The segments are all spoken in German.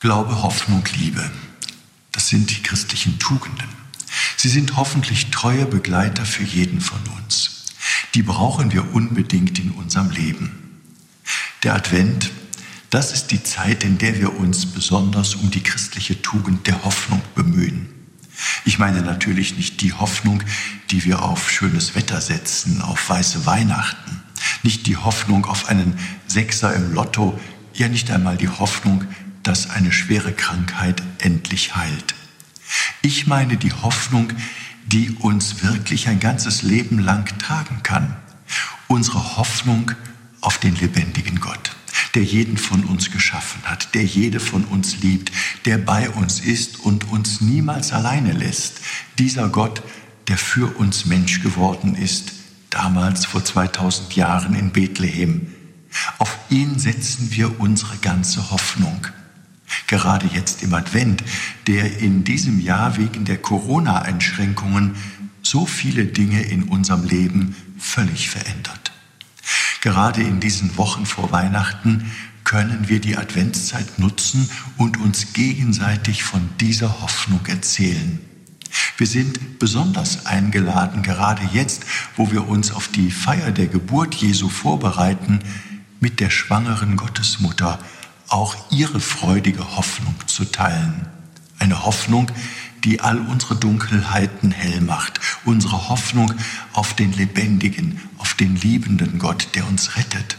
Glaube, Hoffnung, Liebe. Das sind die christlichen Tugenden. Sie sind hoffentlich treue Begleiter für jeden von uns. Die brauchen wir unbedingt in unserem Leben. Der Advent, das ist die Zeit, in der wir uns besonders um die christliche Tugend der Hoffnung bemühen. Ich meine natürlich nicht die Hoffnung, die wir auf schönes Wetter setzen, auf weiße Weihnachten, nicht die Hoffnung auf einen Sechser im Lotto, ja nicht einmal die Hoffnung, dass eine schwere Krankheit endlich heilt. Ich meine die Hoffnung, die uns wirklich ein ganzes Leben lang tragen kann. Unsere Hoffnung auf den lebendigen Gott, der jeden von uns geschaffen hat, der jede von uns liebt, der bei uns ist und uns niemals alleine lässt. Dieser Gott, der für uns Mensch geworden ist, damals vor 2000 Jahren in Bethlehem. Auf ihn setzen wir unsere ganze Hoffnung gerade jetzt im Advent, der in diesem Jahr wegen der Corona-Einschränkungen so viele Dinge in unserem Leben völlig verändert. Gerade in diesen Wochen vor Weihnachten können wir die Adventszeit nutzen und uns gegenseitig von dieser Hoffnung erzählen. Wir sind besonders eingeladen, gerade jetzt, wo wir uns auf die Feier der Geburt Jesu vorbereiten, mit der schwangeren Gottesmutter auch ihre freudige Hoffnung zu teilen. Eine Hoffnung, die all unsere Dunkelheiten hell macht. Unsere Hoffnung auf den lebendigen, auf den liebenden Gott, der uns rettet.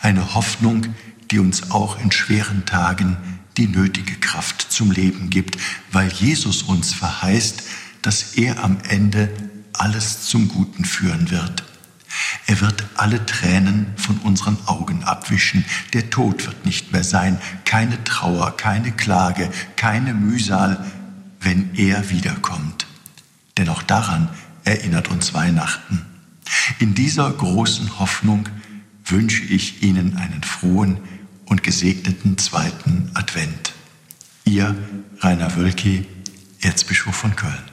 Eine Hoffnung, die uns auch in schweren Tagen die nötige Kraft zum Leben gibt, weil Jesus uns verheißt, dass er am Ende alles zum Guten führen wird. Er wird alle Tränen von unseren Augen abwischen. Der Tod wird nicht mehr sein. Keine Trauer, keine Klage, keine Mühsal, wenn er wiederkommt. Denn auch daran erinnert uns Weihnachten. In dieser großen Hoffnung wünsche ich Ihnen einen frohen und gesegneten zweiten Advent. Ihr Rainer Wölki, Erzbischof von Köln.